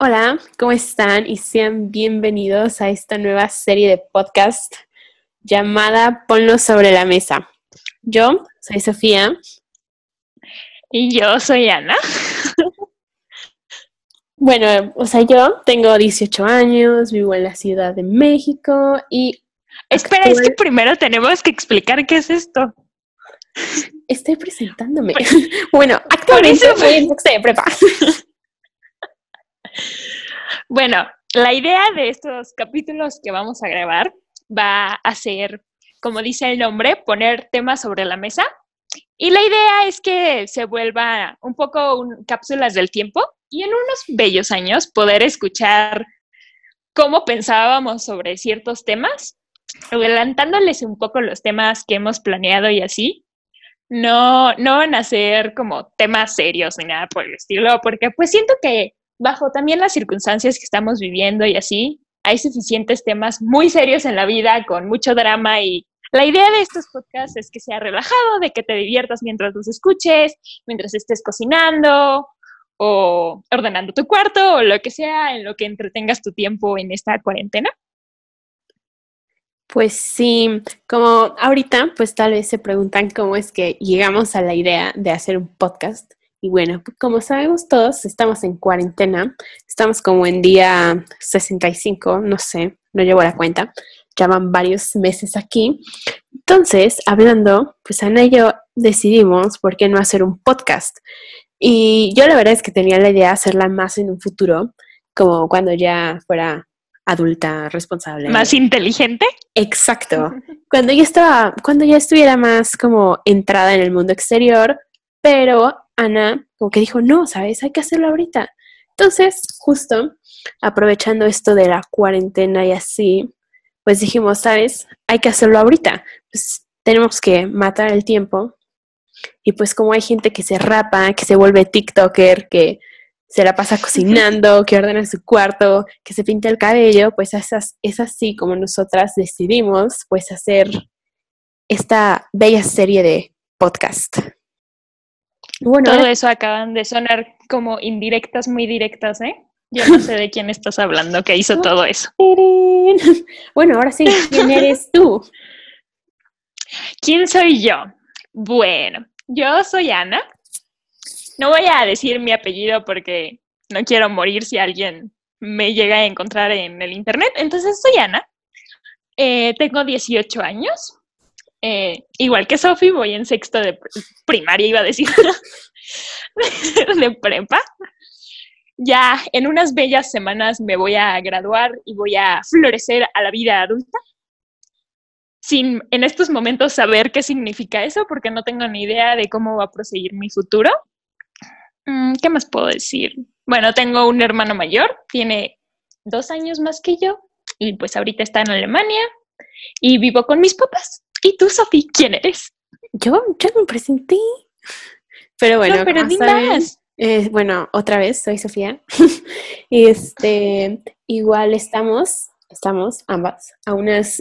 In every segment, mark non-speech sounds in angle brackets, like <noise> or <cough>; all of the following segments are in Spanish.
Hola, ¿cómo están? Y sean bienvenidos a esta nueva serie de podcast llamada Ponlo sobre la mesa. Yo soy Sofía. Y yo soy Ana. <laughs> bueno, o sea, yo tengo 18 años, vivo en la Ciudad de México y... Espera, es que primero tenemos que explicar qué es esto. Estoy presentándome. <laughs> bueno, actualmente soy en de prepa. <laughs> Bueno, la idea de estos capítulos que vamos a grabar va a ser, como dice el nombre, poner temas sobre la mesa. Y la idea es que se vuelva un poco cápsulas del tiempo y en unos bellos años poder escuchar cómo pensábamos sobre ciertos temas, adelantándoles un poco los temas que hemos planeado y así. No, no van a ser como temas serios ni nada por el estilo, porque pues siento que bajo también las circunstancias que estamos viviendo y así, hay suficientes temas muy serios en la vida con mucho drama y la idea de estos podcasts es que sea relajado, de que te diviertas mientras los escuches, mientras estés cocinando o ordenando tu cuarto o lo que sea en lo que entretengas tu tiempo en esta cuarentena. Pues sí, como ahorita, pues tal vez se preguntan cómo es que llegamos a la idea de hacer un podcast. Y bueno, como sabemos todos, estamos en cuarentena, estamos como en día 65, no sé, no llevo la cuenta, ya van varios meses aquí. Entonces, hablando, pues Ana y yo decidimos por qué no hacer un podcast. Y yo la verdad es que tenía la idea de hacerla más en un futuro, como cuando ya fuera adulta, responsable. ¿Más inteligente? Exacto. <laughs> Cuando ya estaba, cuando ya estuviera más como entrada en el mundo exterior, pero Ana como que dijo, no, ¿sabes? Hay que hacerlo ahorita. Entonces, justo aprovechando esto de la cuarentena y así, pues dijimos, ¿sabes? Hay que hacerlo ahorita. Pues tenemos que matar el tiempo. Y pues como hay gente que se rapa, que se vuelve TikToker, que se la pasa cocinando, que ordena su cuarto, que se pinta el cabello, pues esas, es así como nosotras decidimos pues hacer esta bella serie de podcast. Bueno, Todo eso acaban de sonar como indirectas, muy directas, ¿eh? Yo no sé de quién estás hablando que hizo todo eso. <laughs> Bueno, ahora sí, ¿quién eres tú? ¿Quién soy yo? Bueno, yo soy Ana. No voy a decir mi apellido porque no quiero morir si alguien me llega a encontrar en el internet. Entonces soy Ana. Eh, tengo 18 años. Eh, igual que Sofi, voy en sexto de primaria, iba a decir, <laughs> de prepa. Ya en unas bellas semanas me voy a graduar y voy a florecer a la vida adulta. Sin en estos momentos saber qué significa eso, porque no tengo ni idea de cómo va a proseguir mi futuro. Mm, ¿Qué más puedo decir? Bueno, tengo un hermano mayor, tiene dos años más que yo, y pues ahorita está en Alemania, y vivo con mis papás. ¿Y tú, Sofi, quién eres? Yo, yo me presenté. Pero bueno, pero más. Eh, bueno, otra vez, soy Sofía. <laughs> este, igual estamos, estamos ambas a unas,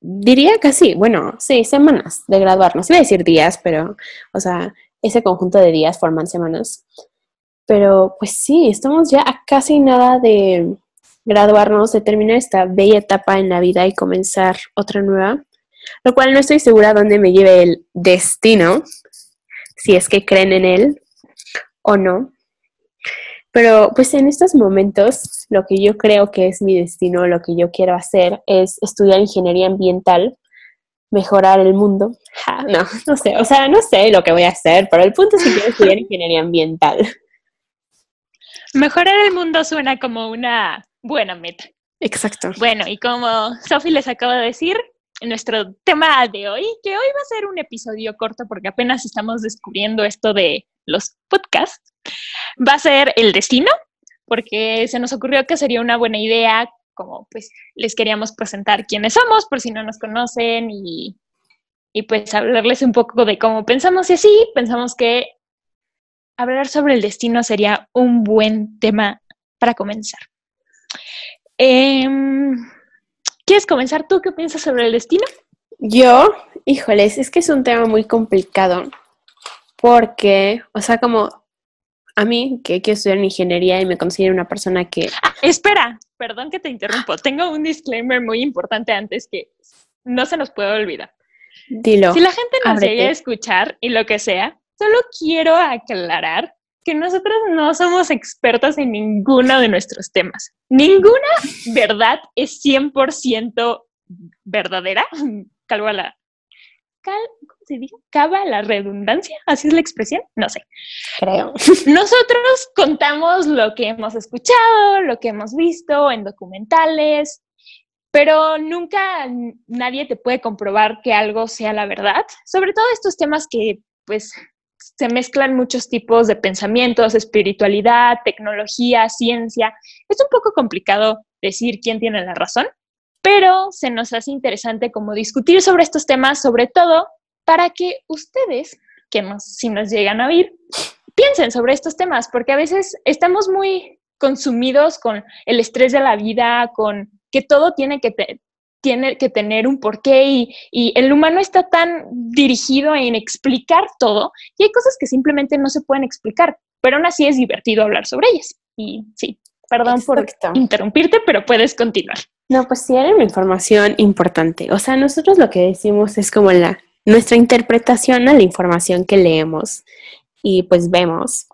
diría casi, bueno, sí, semanas de graduarnos. Iba a decir días, pero, o sea, ese conjunto de días forman semanas. Pero pues sí, estamos ya a casi nada de graduarnos, de terminar esta bella etapa en la vida y comenzar otra nueva lo cual no estoy segura dónde me lleve el destino, si es que creen en él o no. Pero pues en estos momentos lo que yo creo que es mi destino, lo que yo quiero hacer es estudiar ingeniería ambiental, mejorar el mundo. <laughs> no, no sé, o sea, no sé lo que voy a hacer, pero el punto es que quiero estudiar <laughs> ingeniería ambiental. Mejorar el mundo suena como una buena meta. Exacto. Bueno, y como Sophie les acaba de decir, nuestro tema de hoy, que hoy va a ser un episodio corto porque apenas estamos descubriendo esto de los podcasts, va a ser el destino, porque se nos ocurrió que sería una buena idea, como pues les queríamos presentar quiénes somos, por si no nos conocen, y, y pues hablarles un poco de cómo pensamos y así, pensamos que hablar sobre el destino sería un buen tema para comenzar. Eh, ¿Quieres comenzar tú? ¿Qué piensas sobre el destino? Yo, híjoles, es que es un tema muy complicado porque, o sea, como a mí, que quiero estudiar ingeniería y me considero una persona que... Ah, espera, perdón que te interrumpo. Tengo un disclaimer muy importante antes que no se nos puede olvidar. Dilo. Si la gente nos llega a escuchar y lo que sea, solo quiero aclarar que nosotros no somos expertas en ninguno de nuestros temas. Ninguna verdad es 100% verdadera. <laughs> Calvo la... Cal, ¿Cómo se dice? ¿Cava la redundancia? ¿Así es la expresión? No sé. Creo. <laughs> Nosotros contamos lo que hemos escuchado, lo que hemos visto en documentales, pero nunca nadie te puede comprobar que algo sea la verdad. Sobre todo estos temas que pues se mezclan muchos tipos de pensamientos, espiritualidad, tecnología, ciencia. Es un poco complicado decir quién tiene la razón, pero se nos hace interesante como discutir sobre estos temas, sobre todo para que ustedes, que nos, si nos llegan a oír, piensen sobre estos temas, porque a veces estamos muy consumidos con el estrés de la vida, con que todo tiene que, tiene que tener un porqué y, y, el humano está tan dirigido en explicar todo y hay cosas que simplemente no se pueden explicar, pero aún así es divertido hablar sobre ellas. Y sí, perdón por interrumpirte, pero puedes continuar. No, pues sí, era una información importante. O sea, nosotros lo que decimos es como la nuestra interpretación a la información que leemos y pues vemos.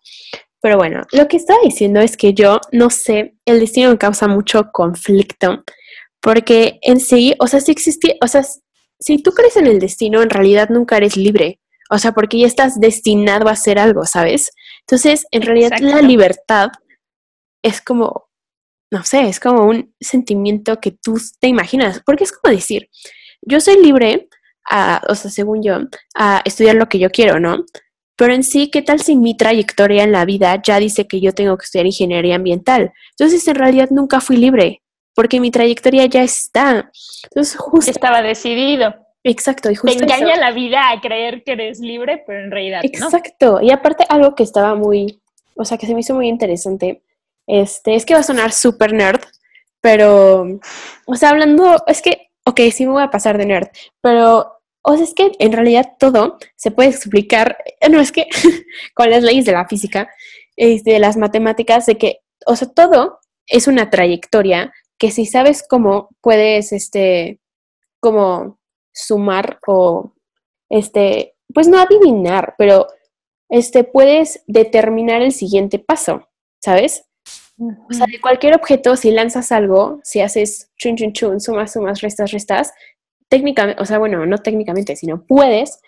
Pero bueno, lo que estaba diciendo es que yo no sé, el destino me causa mucho conflicto porque en sí, o sea, si existe, o sea, si tú crees en el destino, en realidad nunca eres libre. O sea, porque ya estás destinado a hacer algo, ¿sabes? Entonces, en realidad la libertad es como, no sé, es como un sentimiento que tú te imaginas. Porque es como decir, yo soy libre, a, o sea, según yo, a estudiar lo que yo quiero, ¿no? Pero en sí, ¿qué tal si mi trayectoria en la vida ya dice que yo tengo que estudiar ingeniería ambiental? Entonces, en realidad nunca fui libre porque mi trayectoria ya está. Entonces, justo... Estaba decidido. Exacto, y justo Te engaña la vida a creer que eres libre, pero en realidad Exacto, y aparte algo que estaba muy, o sea, que se me hizo muy interesante, este, es que va a sonar súper nerd, pero, o sea, hablando, es que, ok, sí me voy a pasar de nerd, pero, o sea, es que en realidad todo se puede explicar, no es que <laughs> con las leyes de la física, este, de las matemáticas, de que, o sea, todo es una trayectoria que si sabes cómo puedes, este, como sumar o, este, pues no adivinar, pero, este, puedes determinar el siguiente paso, ¿sabes? O sea, de cualquier objeto, si lanzas algo, si haces chun chun chun, sumas, sumas, restas, restas, técnicamente, o sea, bueno, no técnicamente, sino puedes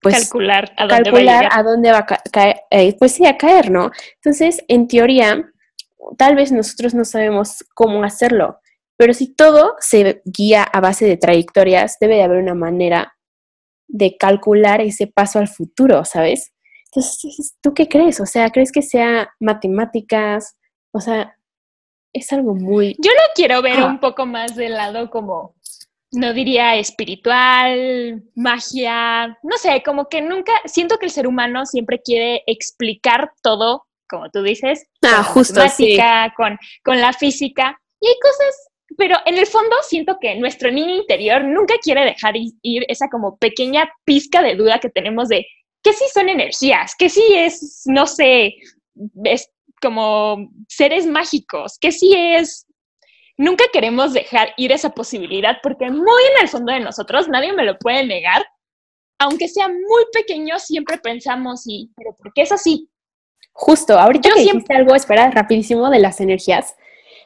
pues, calcular a dónde calcular va a, a dónde va a caer, eh, pues sí, a caer, ¿no? Entonces, en teoría, tal vez nosotros no sabemos cómo hacerlo, pero si todo se guía a base de trayectorias, debe de haber una manera de calcular ese paso al futuro, ¿sabes? Entonces, ¿tú qué crees? O sea, ¿crees que sea matemáticas? O sea, es algo muy... Yo lo quiero ver un poco más del lado como, no diría espiritual, magia, no sé, como que nunca, siento que el ser humano siempre quiere explicar todo como tú dices, ah, con justo, la con, con la física. Y hay cosas, pero en el fondo siento que nuestro niño interior nunca quiere dejar ir esa como pequeña pizca de duda que tenemos de que sí son energías, que sí es, no sé, es como seres mágicos, que sí es... Nunca queremos dejar ir esa posibilidad porque muy en el fondo de nosotros, nadie me lo puede negar, aunque sea muy pequeño, siempre pensamos, y, pero ¿por qué es así? Justo, ahorita que siempre... algo, espera, rapidísimo de las energías,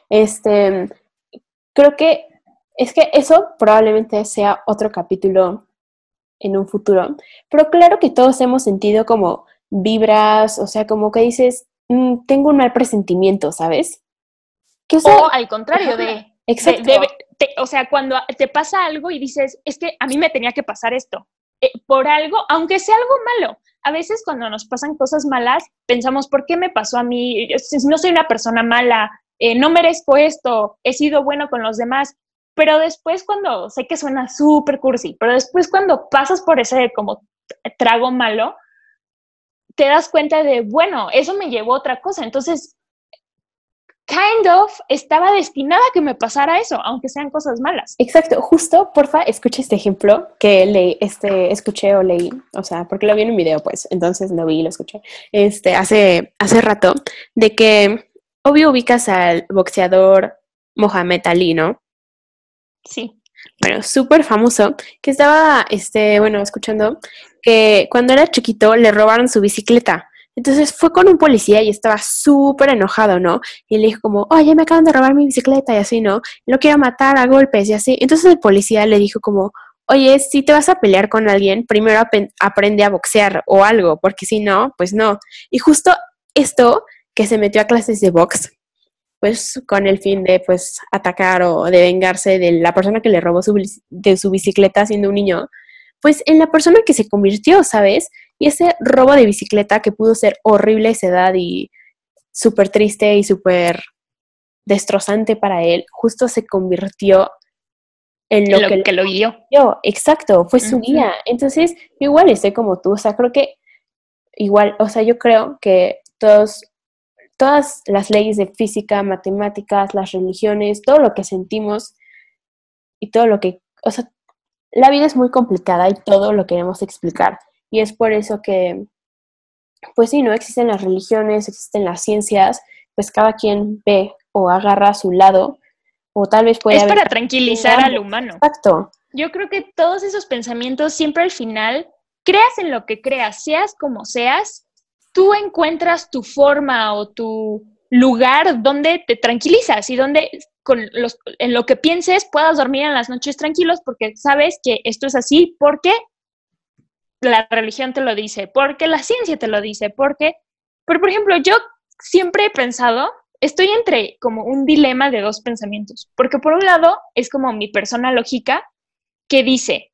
este, creo que es que eso probablemente sea otro capítulo en un futuro, pero claro que todos hemos sentido como vibras, o sea, como que dices, mm, tengo un mal presentimiento, ¿sabes? Que, o, al contrario de... Exacto. o sea, cuando te pasa algo y dices, es que a mí me tenía que pasar esto, eh, por algo, aunque sea algo malo, a veces cuando nos pasan cosas malas, pensamos, ¿por qué me pasó a mí? No soy una persona mala, eh, no merezco esto, he sido bueno con los demás. Pero después cuando, sé que suena súper cursi, pero después cuando pasas por ese como trago malo, te das cuenta de, bueno, eso me llevó a otra cosa. Entonces, kind of estaba destinada a que me pasara eso, aunque sean cosas malas. Exacto, justo, porfa, escucha este ejemplo que le, este, escuché o leí, o sea, porque lo vi en un video, pues, entonces lo vi y lo escuché, este, hace, hace rato, de que, obvio, ubicas al boxeador Mohamed Ali, ¿no? Sí. Bueno, súper famoso, que estaba, este, bueno, escuchando que cuando era chiquito le robaron su bicicleta entonces fue con un policía y estaba súper enojado, ¿no? Y le dijo como, oye, me acaban de robar mi bicicleta y así, ¿no? Lo quiero matar a golpes y así. Entonces el policía le dijo como, oye, si te vas a pelear con alguien, primero aprende a boxear o algo, porque si no, pues no. Y justo esto que se metió a clases de box, pues con el fin de pues atacar o de vengarse de la persona que le robó su, de su bicicleta siendo un niño, pues en la persona que se convirtió, ¿sabes? Y ese robo de bicicleta que pudo ser horrible a esa edad y súper triste y súper destrozante para él, justo se convirtió en lo, que, lo guió. Exacto, fue su guía. Entonces, igual estoy como tú, o sea, creo que igual, o sea, yo creo que todos, todas las leyes de física, matemáticas, las religiones, todo lo que sentimos y todo lo que, o sea, la vida es muy complicada y todo lo queremos explicar. Y es por eso que, pues sí, no existen las religiones, existen las ciencias, pues cada quien ve o agarra a su lado, o tal vez puede... Es para tranquilizar al humano. Exacto. Yo creo que todos esos pensamientos siempre al final, creas en lo que creas, seas como seas, tú encuentras tu forma o tu lugar donde te tranquilizas y donde con los, en lo que pienses puedas dormir en las noches tranquilos porque sabes que esto es así porque la religión te lo dice, porque la ciencia te lo dice, porque, pero por ejemplo, yo siempre he pensado, estoy entre como un dilema de dos pensamientos, porque por un lado es como mi persona lógica que dice,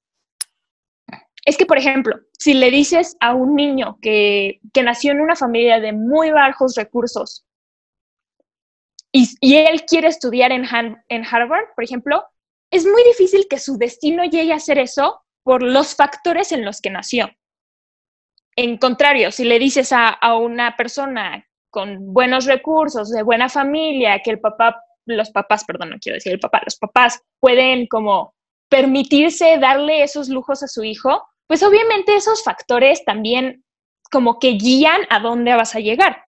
es que por ejemplo, si le dices a un niño que, que nació en una familia de muy bajos recursos y, y él quiere estudiar en, en Harvard, por ejemplo, es muy difícil que su destino llegue a ser eso por los factores en los que nació. En contrario, si le dices a, una persona con buenos recursos, de buena familia, que el papá, los papás, perdón, no quiero decir el papá, los papás pueden como permitirse darle esos lujos a su hijo, pues obviamente esos factores también como que guían a dónde vas a llegar.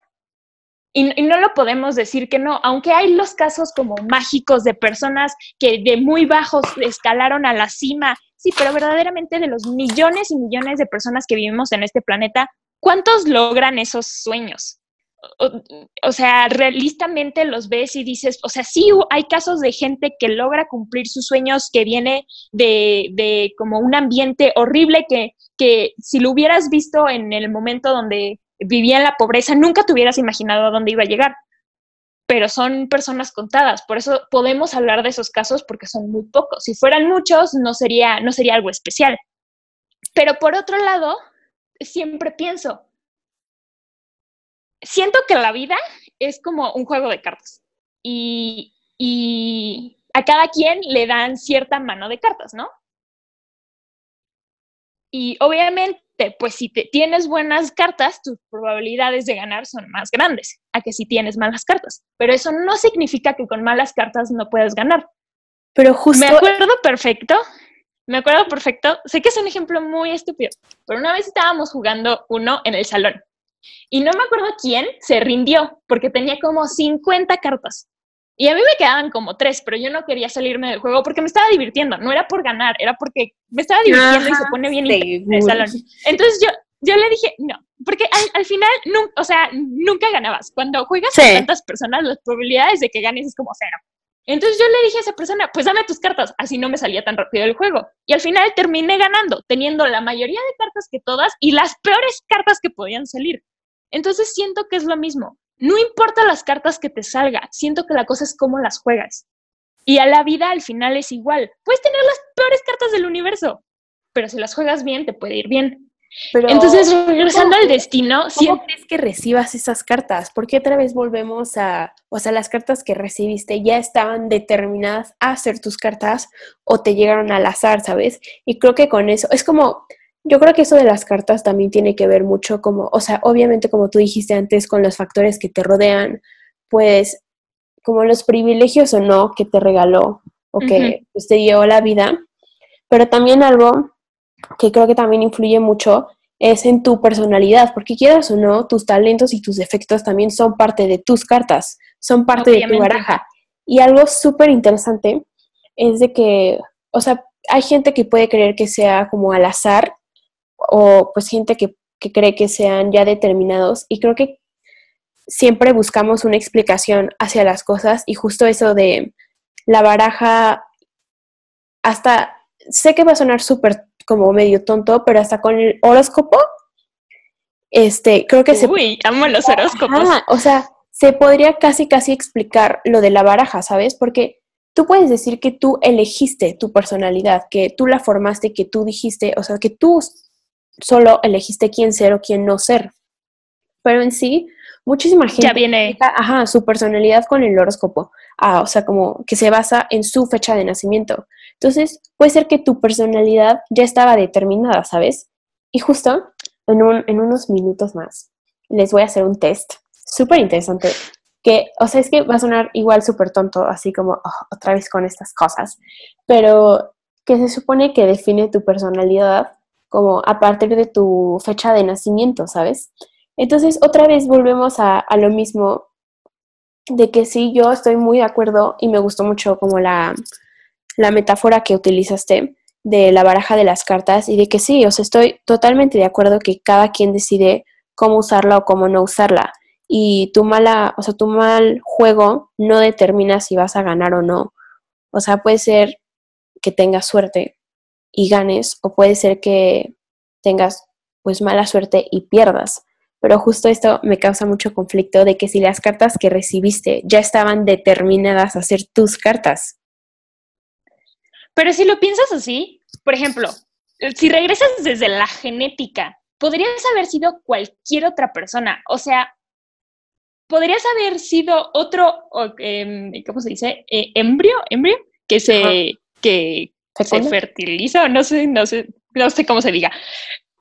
Y, y, no lo podemos decir que no, aunque hay los casos como mágicos de personas que de muy bajos escalaron a la cima Sí, pero verdaderamente de los millones y millones de personas que vivimos en este planeta, ¿cuántos logran esos sueños? O, sea, realistamente los ves y dices, o sea, sí hay casos de gente que logra cumplir sus sueños, que viene de, de como un ambiente horrible que, que si lo hubieras visto en el momento donde vivía en la pobreza, nunca te hubieras imaginado a dónde iba a llegar pero son personas contadas. Por eso podemos hablar de esos casos porque son muy pocos. Si fueran muchos, no sería, no sería algo especial. Pero por otro lado, siempre pienso, siento que la vida es como un juego de cartas y, y a cada quien le dan cierta mano de cartas, ¿no? Y obviamente pues si te, tienes buenas cartas, tus probabilidades de ganar son más grandes a que si tienes malas cartas. Pero eso no significa que con malas cartas no puedas ganar. Pero justo... Me acuerdo perfecto, me acuerdo perfecto, sé que es un ejemplo muy estúpido, pero una vez estábamos jugando uno en el salón y no me acuerdo quién se rindió porque tenía como 50 cartas. Y a mí me quedaban como tres, pero yo no quería salirme del juego porque me estaba divirtiendo. No era por ganar, era porque me estaba divirtiendo y se pone bien en el salón. Entonces yo, yo le dije, no, porque al, final, o sea, nunca ganabas. Cuando juegas con tantas personas, las probabilidades de que ganes es como cero. Entonces yo le dije a esa persona, pues dame tus cartas, así no me salía tan rápido el juego. Y al final terminé ganando, teniendo la mayoría de cartas que todas y las peores cartas que podían salir. Entonces siento que es lo mismo. No importa las cartas que te salga, siento que la cosa es cómo las juegas. Y a la vida al final es igual. Puedes tener las peores cartas del universo, pero si las juegas bien, te puede ir bien. Entonces, regresando al destino, ¿cómo crees que recibas esas cartas? Porque otra vez volvemos a, o sea, las cartas que recibiste ya estaban determinadas a ser tus cartas o te llegaron al azar, ¿sabes? Y creo que con eso, es como, yo creo que eso de las cartas también tiene que ver mucho como, o sea, obviamente como tú dijiste antes, con los factores que te rodean, pues como los privilegios o no que te regaló o que pues, te dio la vida, pero también algo que creo que también influye mucho es en tu personalidad, porque quieras o no, tus talentos y tus defectos también son parte de tus cartas, son parte de tu baraja. Y algo súper interesante es de que, o sea, hay gente que puede creer que sea como al azar o pues gente que, que cree que sean ya determinados y creo que siempre buscamos una explicación hacia las cosas y justo eso de la baraja, hasta sé que va a sonar súper como medio tonto, pero hasta con el horóscopo, este, creo que se... Uy, amo los horóscopos. o sea, se podría casi, casi explicar lo de la baraja, ¿sabes? Porque tú puedes decir que tú elegiste tu personalidad, que tú la formaste, que tú dijiste, o sea, que tú solo elegiste quién ser o quién no ser. Pero en sí, muchísima gente ya viene ajá, su personalidad con el horóscopo, ah, o sea, como que se basa en su fecha de nacimiento. Entonces, puede ser que tu personalidad ya estaba determinada, ¿sabes? Y justo en, un, en unos minutos más les voy a hacer un test súper interesante que, o sea, es que va a sonar igual súper tonto, así como oh, otra vez con estas cosas, pero que se supone que define tu personalidad como a partir de tu fecha de nacimiento, ¿sabes? Entonces, otra vez volvemos a, lo mismo de que sí, yo estoy muy de acuerdo y me gustó mucho como la, la metáfora que utilizaste de la baraja de las cartas y de que sí, o sea, estoy totalmente de acuerdo que cada quien decide cómo usarla o cómo no usarla. Y tu mala, o sea, tu mal juego no determina si vas a ganar o no. O sea, puede ser que tengas suerte y ganes, o puede ser que tengas pues mala suerte y pierdas. Pero justo esto me causa mucho conflicto de que si las cartas que recibiste ya estaban determinadas a ser tus cartas, pero si lo piensas así, por ejemplo, si regresas desde la genética, podrías haber sido cualquier otra persona. O sea, podrías haber sido otro, em, ¿cómo se dice? Eh, embrio, embrio, que se, que se fertiliza, no sé, no sé, no sé cómo se diga.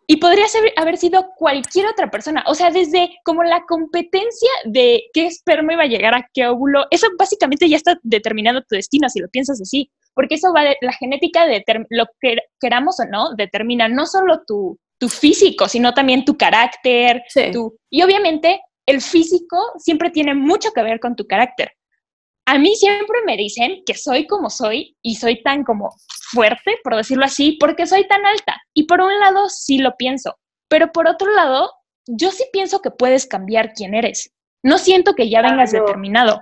Y podría haber sido cualquier otra persona. O sea, desde como la competencia de qué esperma iba a llegar a qué óvulo, eso básicamente ya está determinando tu destino, si lo piensas así porque eso va de, la genética de lo que queramos o no determina no solo tu, tu físico, sino también tu carácter, tu, y obviamente el físico siempre tiene mucho que ver con tu carácter. A mí siempre me dicen que soy como soy y soy tan como fuerte, por decirlo así, porque soy tan alta. Y por un lado sí lo pienso, pero por otro lado, yo sí pienso que puedes cambiar quién eres. No siento que ya vengas determinado.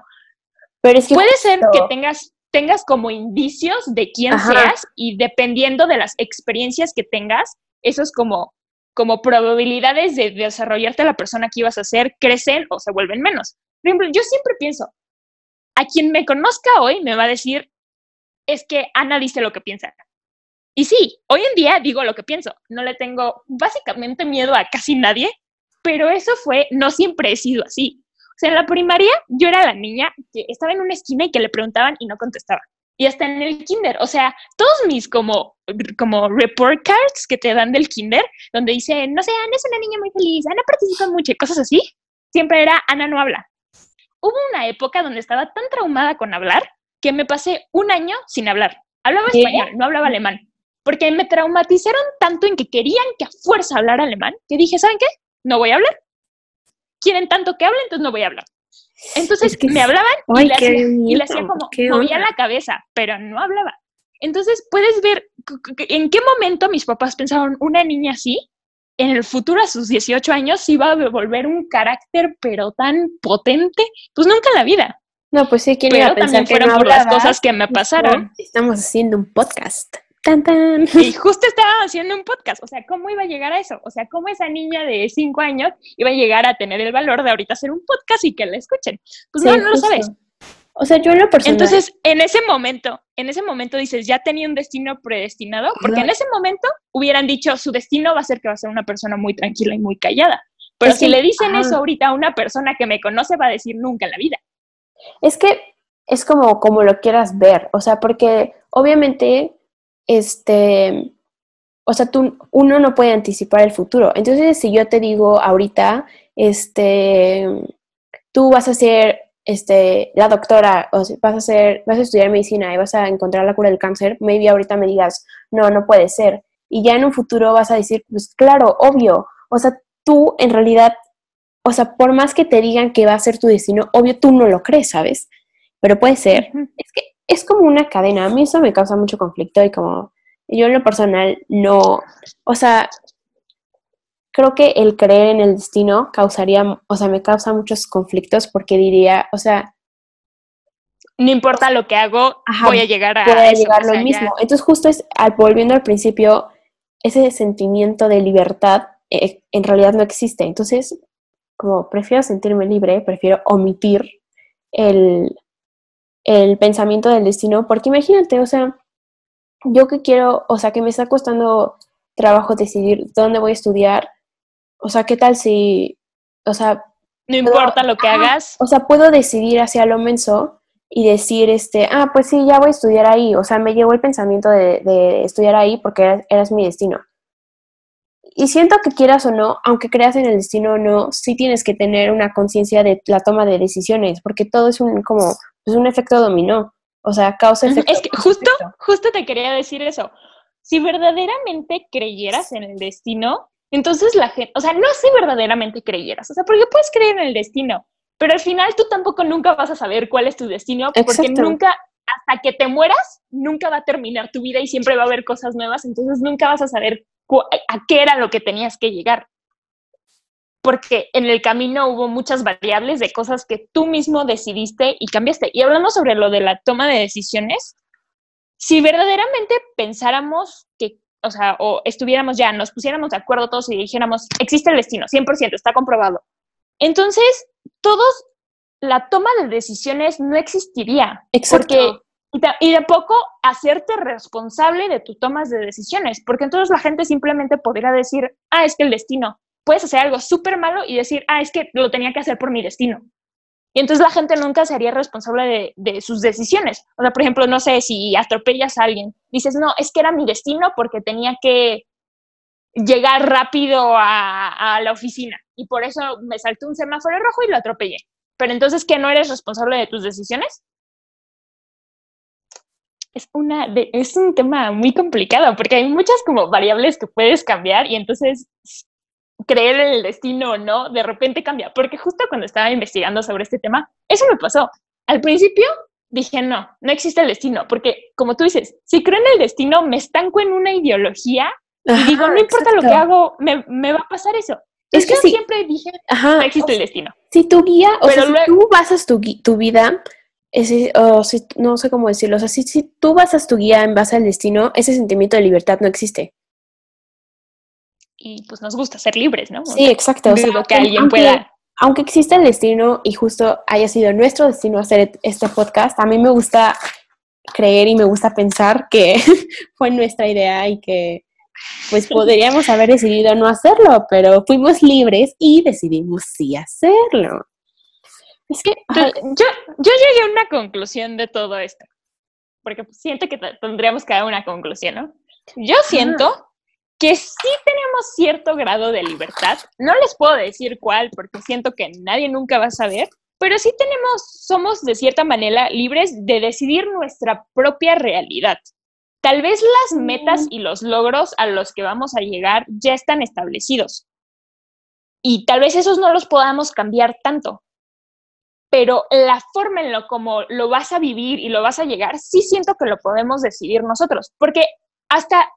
Pero es que puede ser que tengas tengas como indicios de quién seas y dependiendo de las experiencias que tengas, eso es como, como probabilidades de, desarrollarte la persona que ibas a ser crecen o se vuelven menos. Por ejemplo, yo siempre pienso, a quien me conozca hoy me va a decir, es que Ana dice lo que piensa. Y sí, hoy en día digo lo que pienso. No le tengo básicamente miedo a casi nadie, pero eso fue, no siempre he sido así. O sea, en la primaria yo era la niña que estaba en una esquina y que le preguntaban y no contestaba. Y hasta en el kinder, o sea, todos mis como, como report cards que te dan del kinder, donde dicen, no sé, Ana es una niña muy feliz, Ana participa mucho y cosas así, siempre era, Ana no habla. Hubo una época donde estaba tan traumada con hablar que me pasé un año sin hablar. Hablaba español, no hablaba alemán. Porque me traumatizaron tanto en que querían que a fuerza hablar alemán, que dije, ¿saben qué? No voy a hablar quieren tanto que hable, entonces no voy a hablar. Entonces me hablaban y, le hacía, como, movía la cabeza, pero no hablaba. Entonces puedes ver en qué momento mis papás pensaron, una niña así, en el futuro a sus 18 años iba a volver un carácter pero tan potente, pues nunca en la vida. No, pues sí, quiero pensar que fueron por las cosas que me pasaron. Estamos haciendo un podcast. <laughs> Y justo estaba haciendo un podcast, o sea, ¿cómo iba a llegar a eso? O sea, ¿cómo esa niña de cinco años iba a llegar a tener el valor de ahorita hacer un podcast y que la escuchen? Pues no, no lo sabes. O sea, yo en lo personal... Entonces, en ese momento, en ese momento dices, ya tenía un destino predestinado, porque en ese momento hubieran dicho, su destino va a ser que va a ser una persona muy tranquila y muy callada. Pero si le dicen eso ahorita a una persona que me conoce, va a decir nunca en la vida. Es que es como, como lo quieras ver, o sea, porque obviamente este, o sea, tú, uno no puede anticipar el futuro. Entonces, si yo te digo ahorita, este, tú vas a ser este, la doctora, o vas a hacer, vas a estudiar medicina y vas a encontrar la cura del cáncer, maybe ahorita me digas, no, no puede ser. Y ya en un futuro vas a decir, pues claro, obvio. O sea, tú en realidad, o sea, por más que te digan que va a ser tu destino, obvio tú no lo crees, ¿sabes? Pero puede ser. Es que es como una cadena. A mí eso me causa mucho conflicto y como yo en lo personal no, o sea, creo que el creer en el destino causaría, o sea, me causa muchos conflictos porque diría, o sea, no importa lo que hago, voy a llegar a, llegar lo mismo. Entonces, justo es, volviendo al principio, ese sentimiento de libertad eh, en realidad no existe. Entonces, como prefiero sentirme libre, prefiero omitir el, el pensamiento del destino, porque imagínate, o sea, yo que quiero, o sea, que me está costando trabajo decidir dónde voy a estudiar, o sea, ¿qué tal si, o sea... No importa lo que hagas. O sea, puedo decidir hacia lo menso y decir, este, ah, pues sí, ya voy a estudiar ahí. O sea, me llegó el pensamiento de, estudiar ahí porque eras, mi destino. Y siento que quieras o no, aunque creas en el destino o no, sí tienes que tener una conciencia de la toma de decisiones, porque todo es un como es un efecto dominó. O sea, causa efecto. Es que justo, justo te quería decir eso. Si verdaderamente creyeras en el destino, entonces la gente, o sea, no si verdaderamente creyeras, o sea, porque puedes creer en el destino, pero al final tú tampoco nunca vas a saber cuál es tu destino, porque nunca, hasta que te mueras, nunca va a terminar tu vida y siempre va a haber cosas nuevas, entonces nunca vas a saber a qué era lo que tenías que llegar. Porque en el camino hubo muchas variables de cosas que tú mismo decidiste y cambiaste. Y hablando sobre lo de la toma de decisiones, si verdaderamente pensáramos que o sea, o estuviéramos ya, nos pusiéramos de acuerdo todos y dijéramos, existe el destino, 100%, está comprobado. Entonces, todos, la toma de decisiones no existiría. Exacto. Porque, y, de, poco hacerte responsable de tus tomas de decisiones, porque entonces la gente simplemente podría decir, ah, es que el destino, puedes hacer algo súper malo y decir, ah, es que lo tenía que hacer por mi destino. Y entonces la gente nunca sería responsable de, sus decisiones. O sea, por ejemplo, no sé, si atropellas a alguien, dices, no, es que era mi destino porque tenía que llegar rápido a, la oficina y por eso me saltó un semáforo rojo y lo atropellé. Pero entonces, ¿qué no eres responsable de tus decisiones? Es, una es un tema muy complicado porque hay muchas como variables que puedes cambiar y entonces creer en el destino o no, de repente cambia. Porque justo cuando estaba investigando sobre este tema, eso me pasó. Al principio dije, no, no existe el destino, porque como tú dices, si creo en el destino, me estanco en una ideología y digo, no importa lo que hago, me, va a pasar eso. es que yo siempre dije, no existe el destino. Si tu guía, o sea, si tú basas tu, tu vida, ese, o si, no sé cómo decirlo, o sea, si, si tú basas tu guía en base al destino, ese sentimiento de libertad no existe y pues nos gusta ser libres, ¿no? sí, exacto. O sea, que alguien aunque, pueda. Aunque exista el destino y justo haya sido nuestro destino hacer este podcast, a mí me gusta creer y me gusta pensar que <laughs> fue nuestra idea y que pues podríamos haber decidido no hacerlo, pero fuimos libres y decidimos sí hacerlo. Es que yo, yo llegué a una conclusión de todo esto, porque pues siento que tendríamos que dar una conclusión, ¿no? Yo siento que sí tenemos cierto grado de libertad. No les puedo decir cuál porque siento que nadie nunca va a saber, pero sí tenemos, somos de cierta manera libres de decidir nuestra propia realidad. Tal vez las metas y los logros a los que vamos a llegar ya están establecidos. Y tal vez esos no los podamos cambiar tanto. Pero la forma en lo como lo vas a vivir y lo vas a llegar, sí siento que lo podemos decidir nosotros. Porque hasta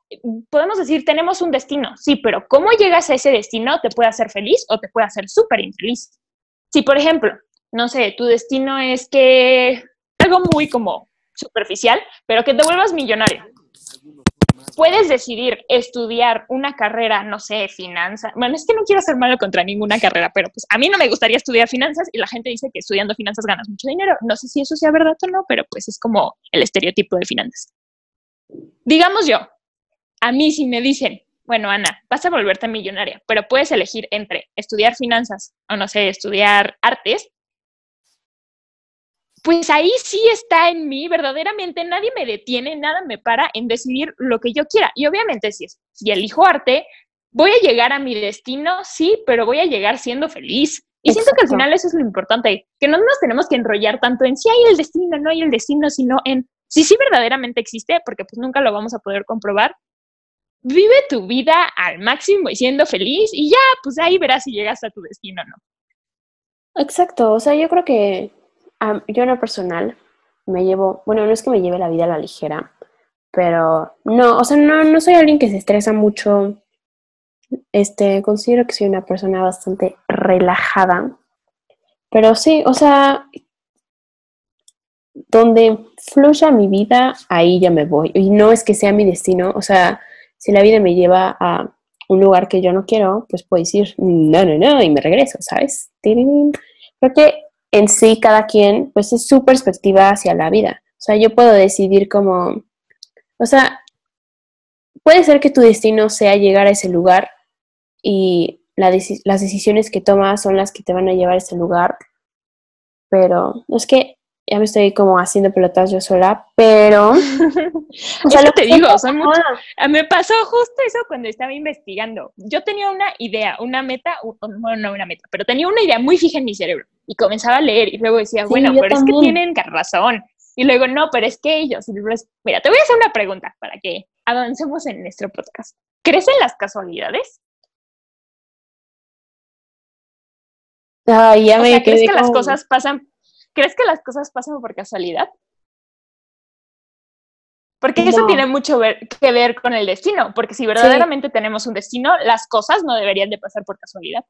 podemos decir, tenemos un destino, sí, pero cómo llegas a ese destino te puede hacer feliz o te puede hacer súper infeliz. Si, por ejemplo, no sé, tu destino es que algo muy como superficial, pero que te vuelvas millonario. Puedes decidir estudiar una carrera, no sé, finanzas. Bueno, es que no quiero hacer malo contra ninguna carrera, pero pues a mí no me gustaría estudiar finanzas y la gente dice que estudiando finanzas ganas mucho dinero. No sé si eso sea verdad o no, pero pues es como el estereotipo de finanzas. Digamos yo, a mí si me dicen, bueno, Ana, vas a volverte millonaria, pero puedes elegir entre estudiar finanzas o, no sé, estudiar artes, pues ahí sí está en mí, verdaderamente nadie me detiene, nada me para en decidir lo que yo quiera. Y obviamente si, si elijo arte, voy a llegar a mi destino, sí, pero voy a llegar siendo feliz. Y siento que al final eso es lo importante, que no nos tenemos que enrollar tanto en si hay el destino, no hay el destino, sino en si sí verdaderamente existe, porque pues nunca lo vamos a poder comprobar. Vive tu vida al máximo y siendo feliz y ya, pues ahí verás si llegas a tu destino o no. Exacto, o sea, yo creo que yo en lo personal me llevo, bueno, no es que me lleve la vida a la ligera, pero no, o sea, no, no soy alguien que se estresa mucho. Este, considero que soy una persona bastante relajada. Pero sí, o sea, donde fluya mi vida, ahí ya me voy. Y no es que sea mi destino, o sea, si la vida me lleva a un lugar que yo no quiero, pues puedo decir, no, no, no, y me regreso, ¿sabes? Creo que en sí cada quien, pues es su perspectiva hacia la vida. O sea, yo puedo decidir como, o sea, puede ser que tu destino sea llegar a ese lugar y las decisiones que tomas son las que te van a llevar a ese lugar, pero es que ya me estoy como haciendo pelotas yo sola, pero... <laughs> <laughs> o sea, lo te digo, son Me pasó justo eso cuando estaba investigando. Yo tenía una idea, una meta, bueno, no una meta, pero tenía una idea muy fija en mi cerebro y comenzaba a leer y luego decía, bueno, pero es que tienen razón. Y luego, no, pero es que ellos. Mira, te voy a hacer una pregunta para que avancemos en nuestro podcast. ¿Crees en las casualidades? Ay, ya me ¿Crees que las cosas pasan? ¿Crees que las cosas pasan por casualidad? Porque eso tiene mucho que ver con el destino, porque si verdaderamente tenemos un destino, las cosas no deberían de pasar por casualidad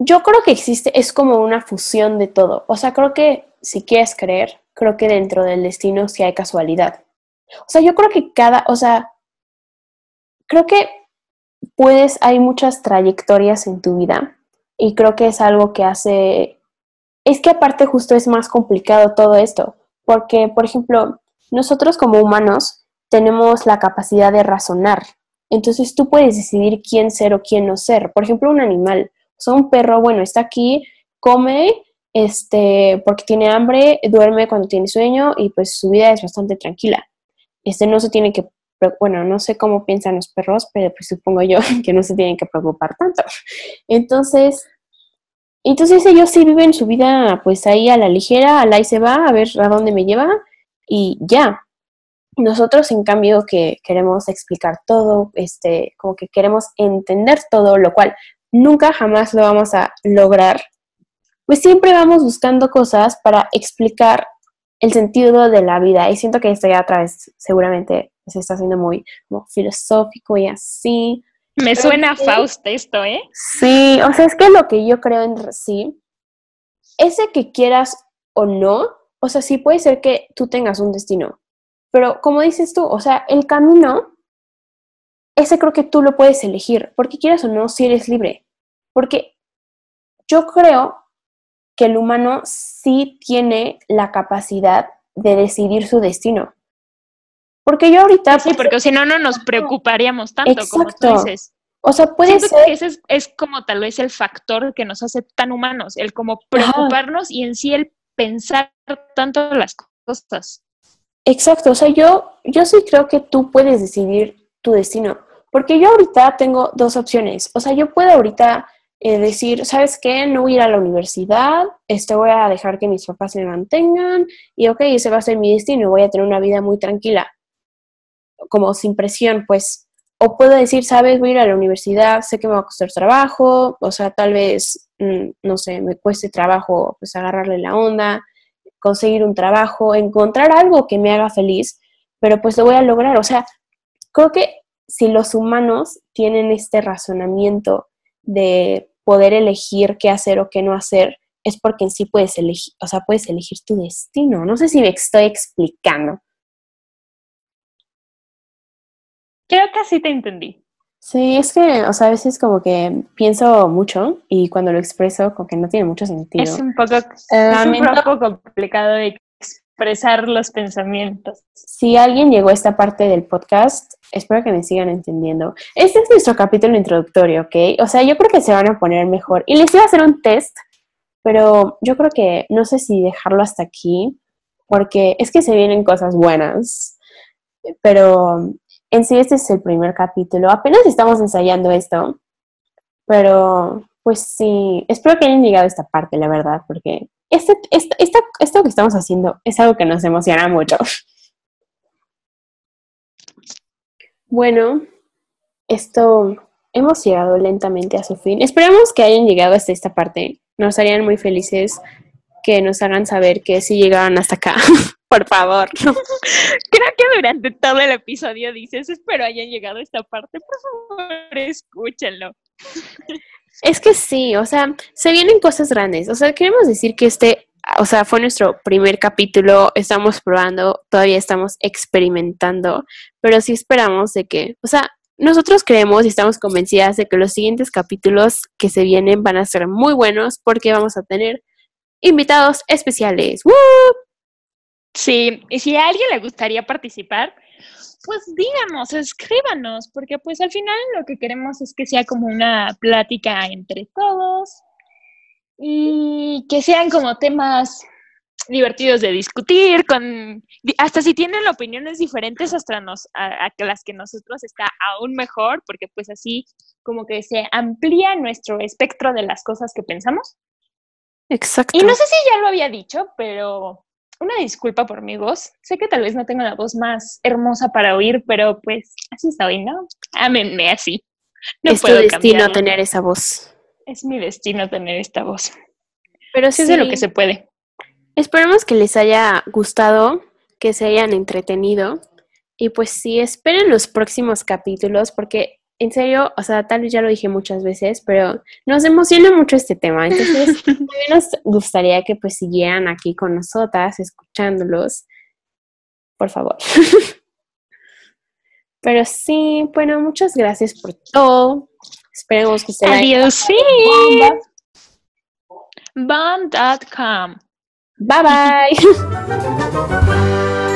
yo creo que existe, es como una fusión de todo. O sea, creo que si quieres creer, creo que dentro del destino sí hay casualidad. O sea, yo creo que cada, o sea, creo que puedes, hay muchas trayectorias en tu vida y creo que es algo que hace, es que aparte justo es más complicado todo esto, porque, por ejemplo, nosotros como humanos tenemos la capacidad de razonar. Entonces tú puedes decidir quién ser o quién no ser. Por ejemplo, un animal sea, un perro, bueno, está aquí, come, este, porque tiene hambre, duerme cuando tiene sueño y pues su vida es bastante tranquila. Este no se tiene que, bueno, no sé cómo piensan los perros, pero pues supongo yo <laughs> que no se tienen que preocupar tanto. Entonces, entonces ellos sí viven su vida pues ahí a la ligera, al ahí se va, a ver a dónde me lleva y ya. Nosotros, en cambio, que queremos explicar todo, este, como que queremos entender todo, lo cual nunca jamás lo vamos a lograr, pues siempre vamos buscando cosas para explicar el sentido de la vida. Y siento que esto ya otra vez seguramente se está haciendo muy filosófico y así. Me suena a Faust esto, ¿eh? Sí, o sea, es que lo que yo creo en sí, ese que quieras o no, o sea, sí puede ser que tú tengas un destino, pero como dices tú, o sea, el camino ese creo que tú lo puedes elegir, porque quieras o no, si eres libre. Porque yo creo que el humano sí tiene la capacidad de decidir su destino. Porque yo ahorita... Sí, porque si no, no nos preocuparíamos tanto como tú dices. O sea, puede ser... Que ese es, como tal vez el factor que nos hace tan humanos, el como preocuparnos y en sí el pensar tanto las cosas. Exacto, o sea, yo, yo sí creo que tú puedes decidir tu destino. Porque yo ahorita tengo dos opciones. O sea, yo puedo ahorita eh, decir, ¿sabes qué? No voy a ir a la universidad, este, voy a dejar que mis papás me mantengan y ok, ese va a ser mi destino, voy a tener una vida muy tranquila, como sin presión, pues. O puedo decir, ¿sabes? Voy a ir a la universidad, sé que me va a costar trabajo, o sea, tal vez, mm, no sé, me cueste trabajo, pues agarrarle la onda, conseguir un trabajo, encontrar algo que me haga feliz, pero pues lo voy a lograr. O sea, creo que si los humanos tienen este razonamiento de poder elegir qué hacer o qué no hacer, es porque en sí puedes elegir, o sea, puedes elegir tu destino. No sé si me estoy explicando. Creo que así te entendí. Sí, es que, o sea, a veces como que pienso mucho y cuando lo expreso como que no tiene mucho sentido. Es un poco, es un poco complicado de expresar los pensamientos. Si alguien llegó a esta parte del podcast, espero que me sigan entendiendo. Este es nuestro capítulo introductorio, ¿ok? O sea, yo creo que se van a poner mejor. Y les iba a hacer un test, pero yo creo que no sé si dejarlo hasta aquí, porque es que se vienen cosas buenas. Pero en sí este es el primer capítulo. Apenas estamos ensayando esto, pero pues sí, espero que hayan llegado a esta parte, la verdad, porque este, este, esto que estamos haciendo es algo que nos emociona mucho. Bueno, esto hemos llegado lentamente a su fin. Esperamos que hayan llegado hasta esta parte. Nos harían muy felices que nos hagan saber que si llegaron hasta acá. <laughs> Por favor. Creo que durante todo el episodio dices, espero hayan llegado a esta parte. Por favor, escúchenlo. Es que sí, o sea, se vienen cosas grandes. O sea, queremos decir que este, o sea, fue nuestro primer capítulo, estamos probando, todavía estamos experimentando, pero sí esperamos de que, o sea, nosotros creemos y estamos convencidas de que los siguientes capítulos que se vienen van a ser muy buenos porque vamos a tener invitados especiales. ¡Woo! Sí, y si a alguien le gustaría participar, pues díganos, escríbanos, porque pues al final lo que queremos es que sea como una plática entre todos y que sean como temas divertidos de discutir, con hasta si tienen opiniones diferentes hasta nos, a, a, las que nosotros está aún mejor, porque pues así como que se amplía nuestro espectro de las cosas que pensamos. Exacto. Y no sé si ya lo había dicho, pero una disculpa por mi voz. Sé que tal vez no tengo la voz más hermosa para oír, pero pues así soy, ¿no? Ámenme así. No es tu destino tener esa voz. Es mi destino tener esta voz. Pero sí, es de lo que se puede. Esperemos que les haya gustado, que se hayan entretenido. Y pues sí, esperen los próximos capítulos porque en serio, o sea, tal vez ya lo dije muchas veces, pero nos emociona mucho este tema. Entonces, <laughs> también nos gustaría que pues siguieran aquí con nosotras, escuchándolos. Por favor. <laughs> pero sí, bueno, muchas gracias por todo. Esperemos que se Adiós, sí. Bomb.com. Bye bye. <laughs>